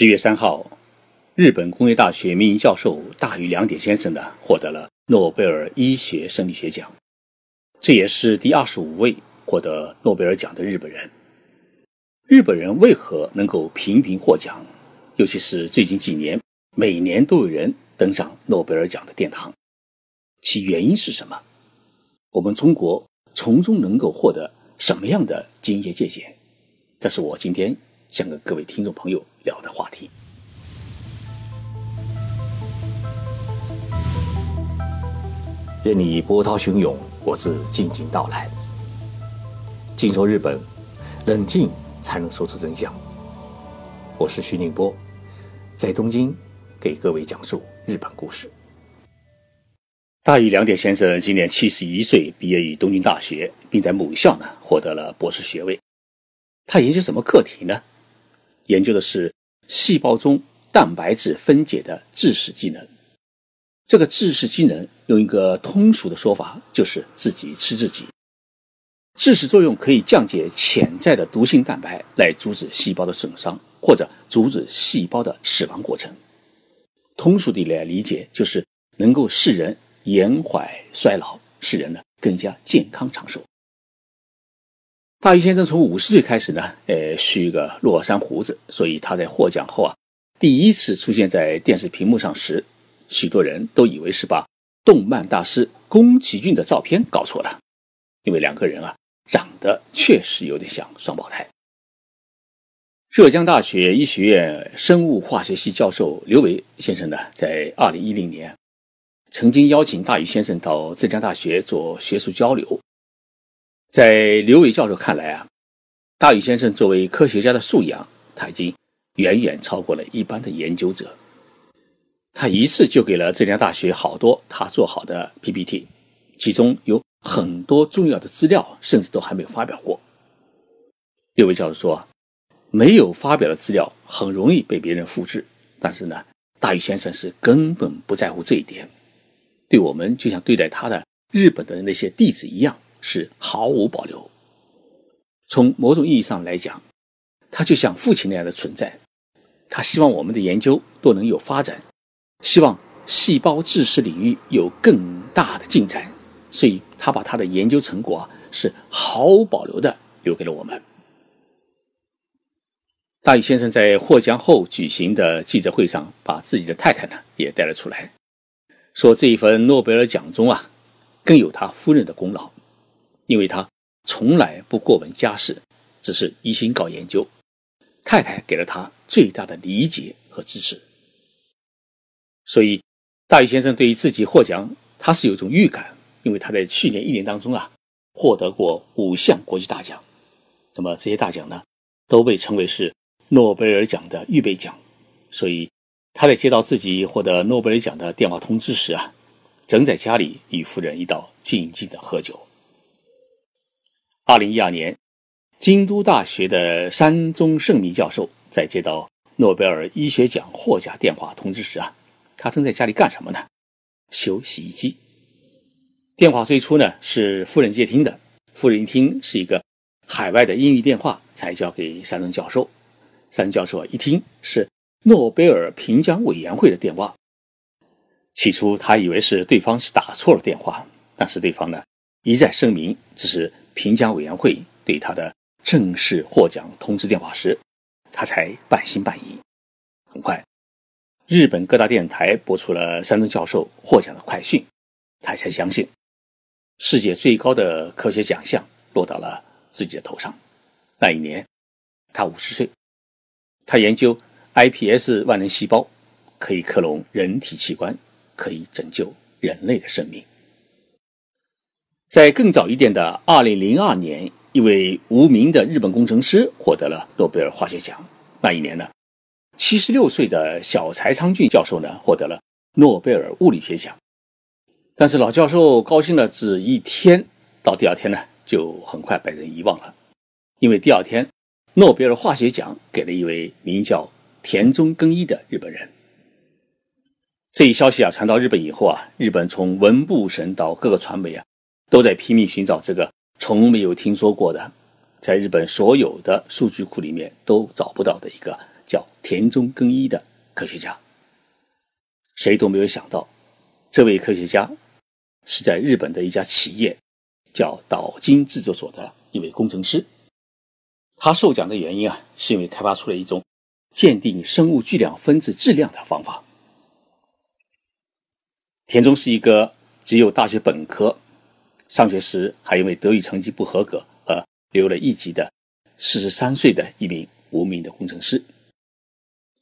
十月三号，日本工业大学名誉教授大隅良典先生呢获得了诺贝尔医学生理学奖，这也是第二十五位获得诺贝尔奖的日本人。日本人为何能够频频获奖？尤其是最近几年，每年都有人登上诺贝尔奖的殿堂，其原因是什么？我们中国从中能够获得什么样的经验借鉴？这是我今天想跟各位听众朋友聊的话题。任你波涛汹涌，我自静静到来。静说日本，冷静才能说出真相。我是徐宁波，在东京给各位讲述日本故事。大隅良典先生今年七十一岁，毕业于东京大学，并在母校呢获得了博士学位。他研究什么课题呢？研究的是细胞中蛋白质分解的致死机能。这个致死机能用一个通俗的说法，就是自己吃自己。致死作用可以降解潜在的毒性蛋白，来阻止细胞的损伤，或者阻止细胞的死亡过程。通俗地来理解，就是能够使人延缓衰老，使人呢更加健康长寿。大鱼先生从五十岁开始呢，呃，蓄一个落山胡子，所以他在获奖后啊，第一次出现在电视屏幕上时，许多人都以为是把动漫大师宫崎骏的照片搞错了，因为两个人啊长得确实有点像双胞胎。浙江大学医学院生物化学系教授刘维先生呢，在二零一零年曾经邀请大鱼先生到浙江大学做学术交流。在刘伟教授看来啊，大禹先生作为科学家的素养，他已经远远超过了一般的研究者。他一次就给了浙江大学好多他做好的 PPT，其中有很多重要的资料，甚至都还没有发表过。刘伟教授说，没有发表的资料很容易被别人复制，但是呢，大禹先生是根本不在乎这一点，对我们就像对待他的日本的那些弟子一样。是毫无保留。从某种意义上来讲，他就像父亲那样的存在。他希望我们的研究都能有发展，希望细胞知识领域有更大的进展，所以他把他的研究成果啊是毫无保留的留给了我们。大禹先生在获奖后举行的记者会上，把自己的太太呢也带了出来，说这一份诺贝尔奖中啊，更有他夫人的功劳。因为他从来不过问家事，只是一心搞研究，太太给了他最大的理解和支持。所以，大禹先生对于自己获奖，他是有一种预感，因为他在去年一年当中啊，获得过五项国际大奖，那么这些大奖呢，都被称为是诺贝尔奖的预备奖。所以，他在接到自己获得诺贝尔奖的电话通知时啊，正在家里与夫人一道静静的喝酒。二零一二年，京都大学的山中胜弥教授在接到诺贝尔医学奖获奖电话通知时啊，他正在家里干什么呢？修洗衣机。电话最初呢是夫人接听的，夫人一听是一个海外的英语电话，才交给山中教授。山中教授一听是诺贝尔评奖委员会的电话，起初他以为是对方是打错了电话，但是对方呢一再声明这是。评奖委员会对他的正式获奖通知电话时，他才半信半疑。很快，日本各大电台播出了山中教授获奖的快讯，他才相信世界最高的科学奖项落到了自己的头上。那一年，他五十岁，他研究 iPS 万能细胞，可以克隆人体器官，可以拯救人类的生命。在更早一点的2002年，一位无名的日本工程师获得了诺贝尔化学奖。那一年呢，76岁的小柴昌俊教授呢获得了诺贝尔物理学奖。但是老教授高兴了只一天，到第二天呢就很快被人遗忘了，因为第二天诺贝尔化学奖给了一位名叫田中耕一的日本人。这一消息啊传到日本以后啊，日本从文部省到各个传媒啊。都在拼命寻找这个从没有听说过的在日本所有的数据库里面都找不到的一个叫田中耕一的科学家。谁都没有想到，这位科学家是在日本的一家企业叫岛津制作所的一位工程师。他受奖的原因啊，是因为开发出了一种鉴定生物巨量分子质量的方法。田中是一个只有大学本科，上学时还因为德语成绩不合格而留了一级的四十三岁的一名无名的工程师。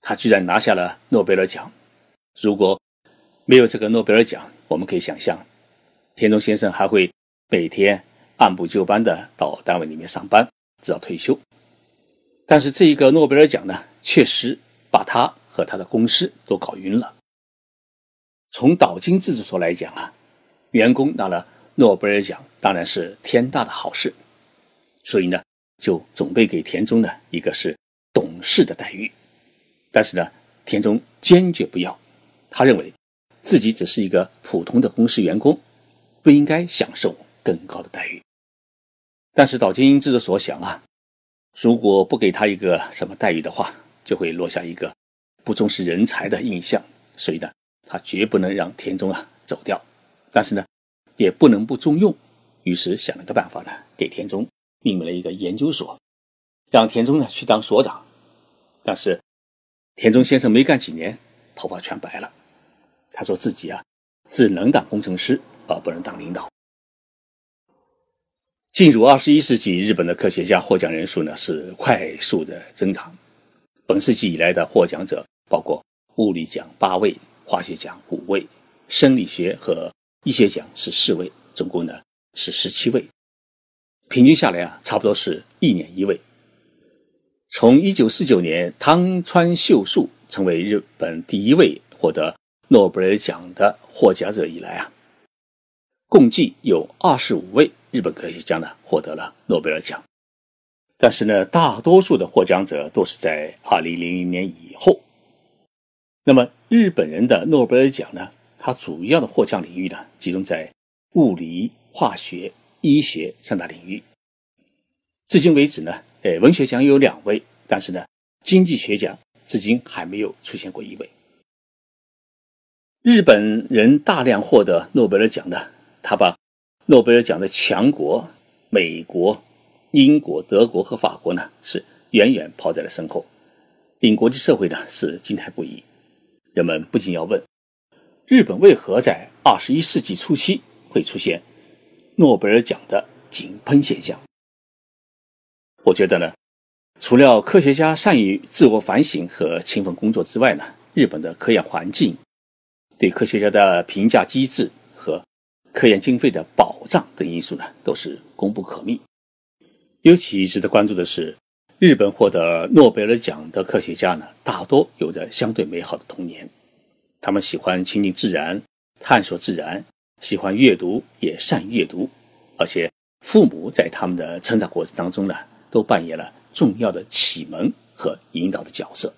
他居然拿下了诺贝尔奖。如果没有这个诺贝尔奖，我们可以想象，田中先生还会每天按部就班的到单位里面上班，直到退休。但是这一个诺贝尔奖呢，确实把他和他的公司都搞晕了。从岛津制作所来讲啊，员工拿了诺贝尔奖当然是天大的好事，所以呢，就准备给田中呢一个是董事的待遇。但是呢，田中坚决不要。他认为，自己只是一个普通的公司员工，不应该享受更高的待遇。但是岛津制作所想啊，如果不给他一个什么待遇的话，就会落下一个不重视人才的印象。所以呢，他绝不能让田中啊走掉。但是呢，也不能不重用。于是想了个办法呢，给田中命名了一个研究所，让田中呢去当所长。但是田中先生没干几年，头发全白了。他说自己啊，只能当工程师，而不能当领导。进入二十一世纪，日本的科学家获奖人数呢是快速的增长。本世纪以来的获奖者包括物理奖八位，化学奖五位，生理学和医学奖是四位，总共呢是十七位。平均下来啊，差不多是一年一位。从一九四九年汤川秀树成为日本第一位获得。诺贝尔奖的获奖者以来啊，共计有二十五位日本科学家呢获得了诺贝尔奖。但是呢，大多数的获奖者都是在二零零零年以后。那么，日本人的诺贝尔奖呢，它主要的获奖领域呢，集中在物理、化学、医学三大领域。至今为止呢，呃，文学奖有两位，但是呢，经济学奖至今还没有出现过一位。日本人大量获得诺贝尔奖的，他把诺贝尔奖的强国美国、英国、德国和法国呢是远远抛在了身后，令国际社会呢是惊叹不已。人们不禁要问：日本为何在二十一世纪初期会出现诺贝尔奖的井喷现象？我觉得呢，除了科学家善于自我反省和勤奋工作之外呢，日本的科研环境。对科学家的评价机制和科研经费的保障等因素呢，都是功不可没。尤其值得关注的是，日本获得诺贝尔奖的科学家呢，大多有着相对美好的童年。他们喜欢亲近自然，探索自然，喜欢阅读，也善于阅读。而且，父母在他们的成长过程当中呢，都扮演了重要的启蒙和引导的角色。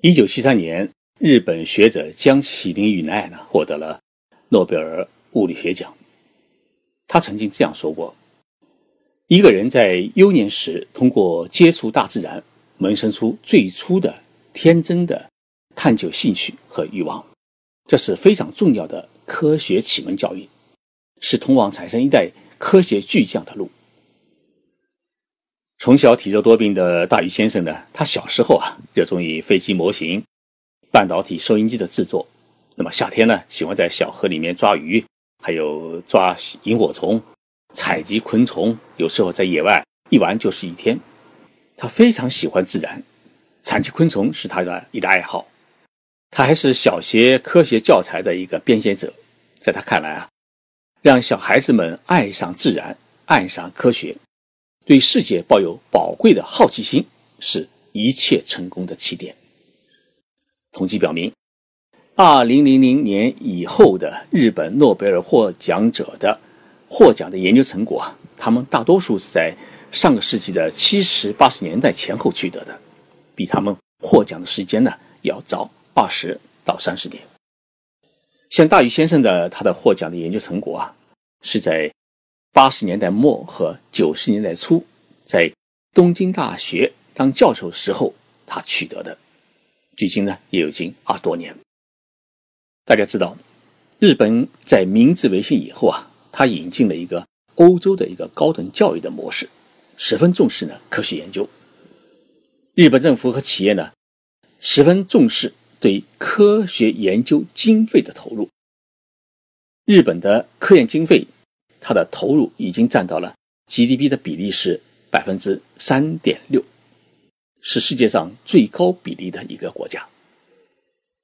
一九七三年。日本学者江启林与奈呢获得了诺贝尔物理学奖。他曾经这样说过：“一个人在幼年时通过接触大自然，萌生出最初的天真的探究兴趣和欲望，这是非常重要的科学启蒙教育，是通往产生一代科学巨匠的路。”从小体弱多病的大鱼先生呢，他小时候啊热衷于飞机模型。半导体收音机的制作，那么夏天呢，喜欢在小河里面抓鱼，还有抓萤火虫、采集昆虫，有时候在野外一玩就是一天。他非常喜欢自然，采集昆虫是他的一大爱好。他还是小学科学教材的一个编写者。在他看来啊，让小孩子们爱上自然、爱上科学，对世界抱有宝贵的好奇心，是一切成功的起点。统计表明，二零零零年以后的日本诺贝尔获奖者的获奖的研究成果，他们大多数是在上个世纪的七十八十年代前后取得的，比他们获奖的时间呢要早二十到三十年。像大禹先生的他的获奖的研究成果啊，是在八十年代末和九十年代初在东京大学当教授时候他取得的，距今呢也有近二多年。大家知道，日本在明治维新以后啊，他引进了一个欧洲的一个高等教育的模式，十分重视呢科学研究。日本政府和企业呢，十分重视对科学研究经费的投入。日本的科研经费，它的投入已经占到了 GDP 的比例是百分之三点六，是世界上最高比例的一个国家。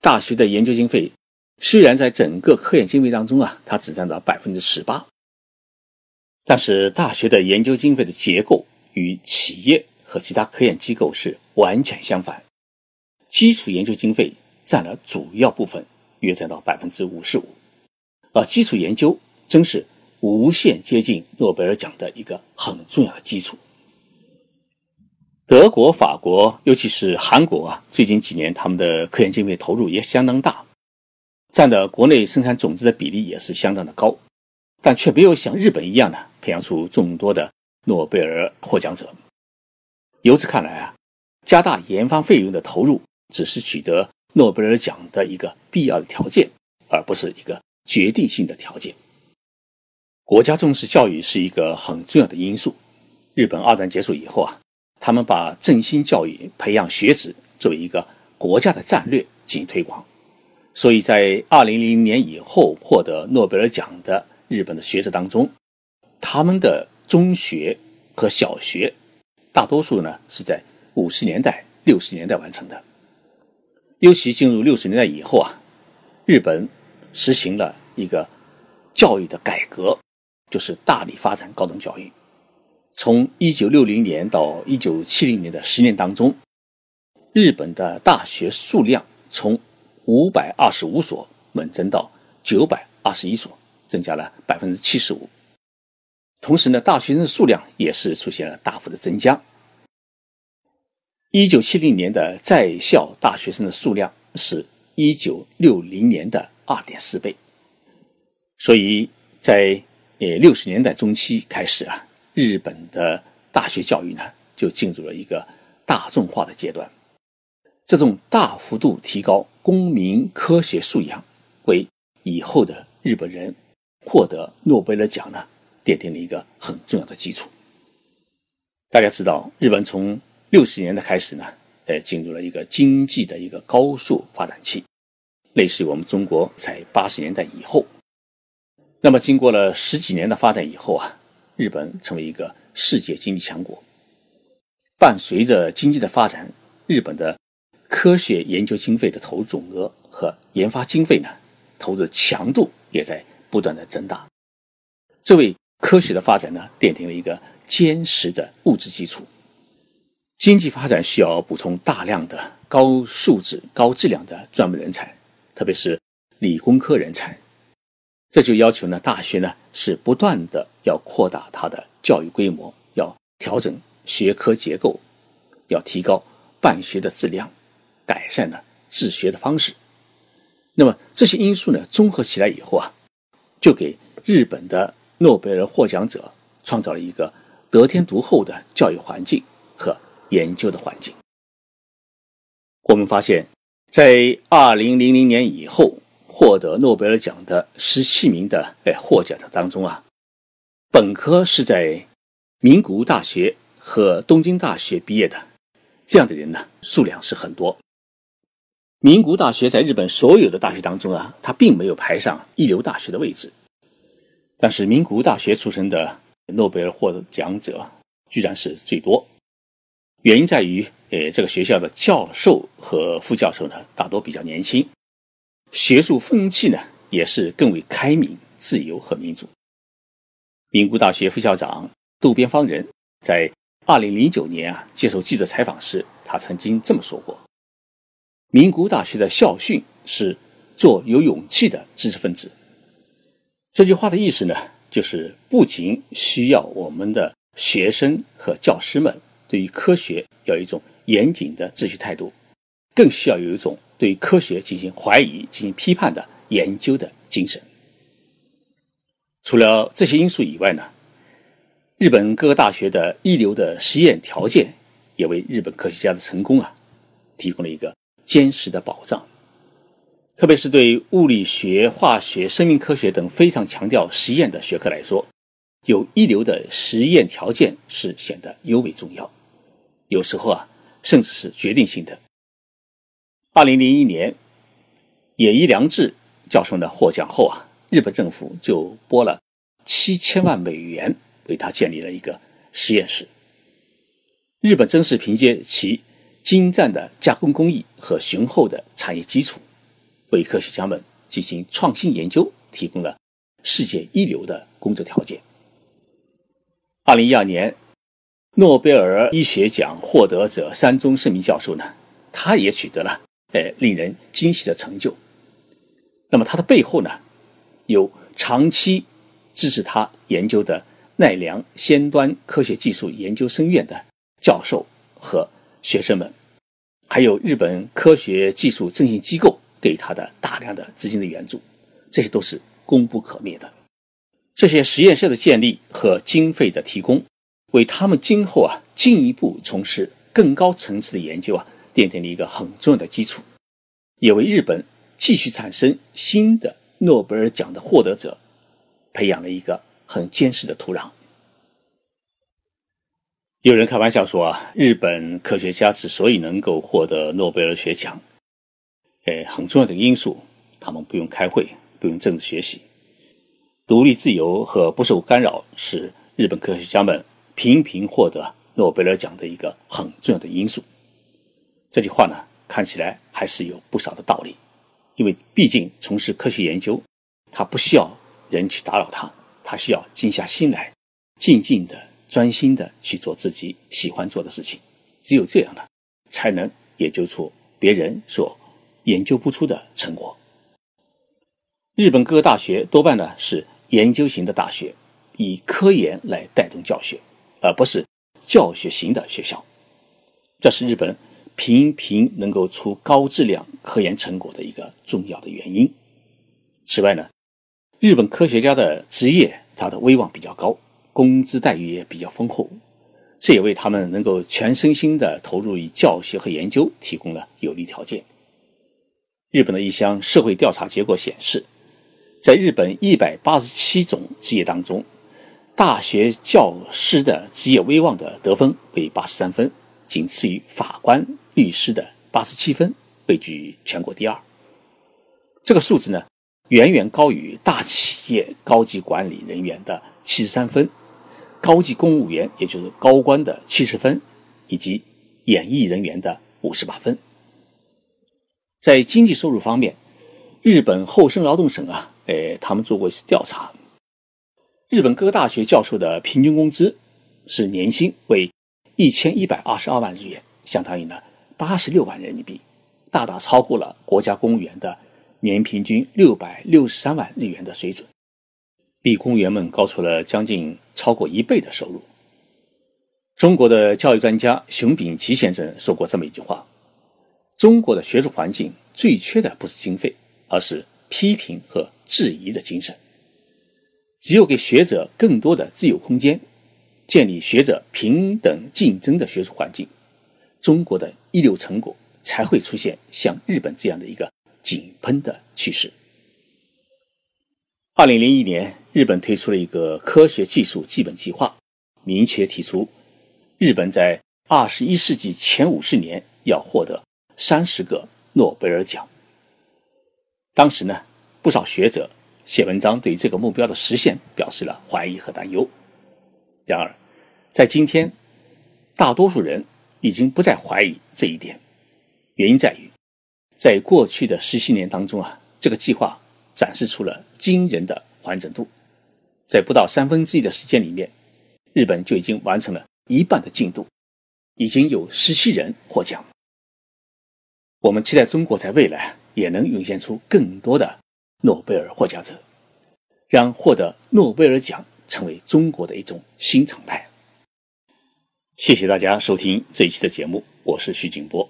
大学的研究经费。虽然在整个科研经费当中啊，它只占到百分之十八，但是大学的研究经费的结构与企业和其他科研机构是完全相反。基础研究经费占了主要部分，约占到百分之五十五，而基础研究真是无限接近诺贝尔奖的一个很重要的基础。德国、法国，尤其是韩国啊，最近几年他们的科研经费投入也相当大。占的国内生产总值的比例也是相当的高，但却没有像日本一样呢培养出众多的诺贝尔获奖者。由此看来啊，加大研发费用的投入只是取得诺贝尔奖的一个必要的条件，而不是一个决定性的条件。国家重视教育是一个很重要的因素。日本二战结束以后啊，他们把振兴教育、培养学子作为一个国家的战略进行推广。所以在二零零零年以后获得诺贝尔奖的日本的学者当中，他们的中学和小学大多数呢是在五十年代、六十年代完成的。尤其进入六十年代以后啊，日本实行了一个教育的改革，就是大力发展高等教育。从一九六零年到一九七零年的十年当中，日本的大学数量从五百二十五所猛增到九百二十一所，增加了百分之七十五。同时呢，大学生数量也是出现了大幅的增加。一九七零年的在校大学生的数量是一九六零年的二点四倍。所以在呃六十年代中期开始啊，日本的大学教育呢就进入了一个大众化的阶段。这种大幅度提高公民科学素养，为以后的日本人获得诺贝尔奖呢奠定了一个很重要的基础。大家知道，日本从六十年代开始呢，呃，进入了一个经济的一个高速发展期，类似于我们中国在八十年代以后。那么，经过了十几年的发展以后啊，日本成为一个世界经济强国。伴随着经济的发展，日本的科学研究经费的投入总额和研发经费呢，投入强度也在不断的增大，这为科学的发展呢奠定了一个坚实的物质基础。经济发展需要补充大量的高素质、高质量的专门人才，特别是理工科人才。这就要求呢，大学呢是不断的要扩大它的教育规模，要调整学科结构，要提高办学的质量。改善呢治学的方式，那么这些因素呢，综合起来以后啊，就给日本的诺贝尔获奖者创造了一个得天独厚的教育环境和研究的环境。我们发现，在二零零零年以后获得诺贝尔奖的十七名的哎获奖者当中啊，本科是在名古屋大学和东京大学毕业的，这样的人呢，数量是很多。名古屋大学在日本所有的大学当中啊，它并没有排上一流大学的位置。但是名古屋大学出身的诺贝尔获奖者居然是最多。原因在于，呃，这个学校的教授和副教授呢，大多比较年轻，学术风气呢也是更为开明、自由和民主。名古大学副校长渡边芳人在二零零九年啊接受记者采访时，他曾经这么说过。名古屋大学的校训是“做有勇气的知识分子”。这句话的意思呢，就是不仅需要我们的学生和教师们对于科学要有一种严谨的秩序态度，更需要有一种对科学进行怀疑、进行批判的研究的精神。除了这些因素以外呢，日本各个大学的一流的实验条件，也为日本科学家的成功啊提供了一个坚实的保障。特别是对物理学、化学、生命科学等非常强调实验的学科来说，有一流的实验条件是显得尤为重要。有时候啊，甚至是决定性的。二零零一年，野一良治教授呢获奖后啊，日本政府就拨了七千万美元为他建立了一个实验室。日本正是凭借其精湛的加工工艺和雄厚的产业基础。为科学家们进行创新研究提供了世界一流的工作条件。二零一二年，诺贝尔医学奖获得者山中胜明教授呢，他也取得了呃令人惊喜的成就。那么他的背后呢，有长期支持他研究的奈良先端科学技术研究生院的教授和学生们，还有日本科学技术振兴机构。给他的大量的资金的援助，这些都是功不可灭的。这些实验室的建立和经费的提供，为他们今后啊进一步从事更高层次的研究啊奠定了一个很重要的基础，也为日本继续产生新的诺贝尔奖的获得者培养了一个很坚实的土壤。有人开玩笑说啊，日本科学家之所以能够获得诺贝尔学奖。呃，很重要的因素，他们不用开会，不用政治学习，独立自由和不受干扰是日本科学家们频频获得诺贝尔奖的一个很重要的因素。这句话呢，看起来还是有不少的道理，因为毕竟从事科学研究，他不需要人去打扰他，他需要静下心来，静静的、专心的去做自己喜欢做的事情。只有这样呢，才能研究出别人所。研究不出的成果。日本各个大学多半呢是研究型的大学，以科研来带动教学，而不是教学型的学校。这是日本频频能够出高质量科研成果的一个重要的原因。此外呢，日本科学家的职业他的威望比较高，工资待遇也比较丰厚，这也为他们能够全身心的投入于教学和研究提供了有利条件。日本的一项社会调查结果显示，在日本一百八十七种职业当中，大学教师的职业威望的得分为八十三分，仅次于法官、律师的八十七分，位居全国第二。这个数字呢，远远高于大企业高级管理人员的七十三分，高级公务员也就是高官的七十分，以及演艺人员的五十八分。在经济收入方面，日本厚生劳动省啊，哎，他们做过一次调查，日本各大学教授的平均工资是年薪为一千一百二十二万日元，相当于呢八十六万人民币，大大超过了国家公务员的年平均六百六十三万日元的水准，比公务员们高出了将近超过一倍的收入。中国的教育专家熊丙奇先生说过这么一句话。中国的学术环境最缺的不是经费，而是批评和质疑的精神。只有给学者更多的自由空间，建立学者平等竞争的学术环境，中国的一流成果才会出现像日本这样的一个井喷的趋势。二零零一年，日本推出了一个科学技术基本计划，明确提出，日本在二十一世纪前五十年要获得。三十个诺贝尔奖。当时呢，不少学者写文章对这个目标的实现表示了怀疑和担忧。然而，在今天，大多数人已经不再怀疑这一点。原因在于，在过去的十七年当中啊，这个计划展示出了惊人的完整度。在不到三分之一的时间里面，日本就已经完成了一半的进度，已经有十七人获奖。我们期待中国在未来也能涌现出更多的诺贝尔获奖者，让获得诺贝尔奖成为中国的一种新常态。谢谢大家收听这一期的节目，我是徐景波。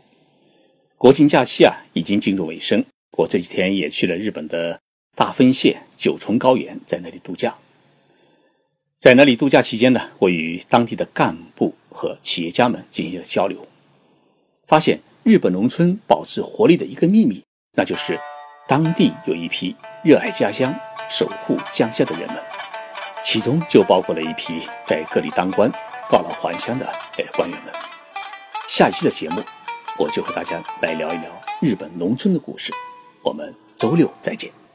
国庆假期啊已经进入尾声，我这几天也去了日本的大分县九重高原，在那里度假。在那里度假期间呢，我与当地的干部和企业家们进行了交流，发现日本农村保持活力的一个秘密，那就是当地有一批热爱家乡、守护江山的人们，其中就包括了一批在各地当官、告老还乡的哎官员们。下一期的节目，我就和大家来聊一聊日本农村的故事。我们周六再见。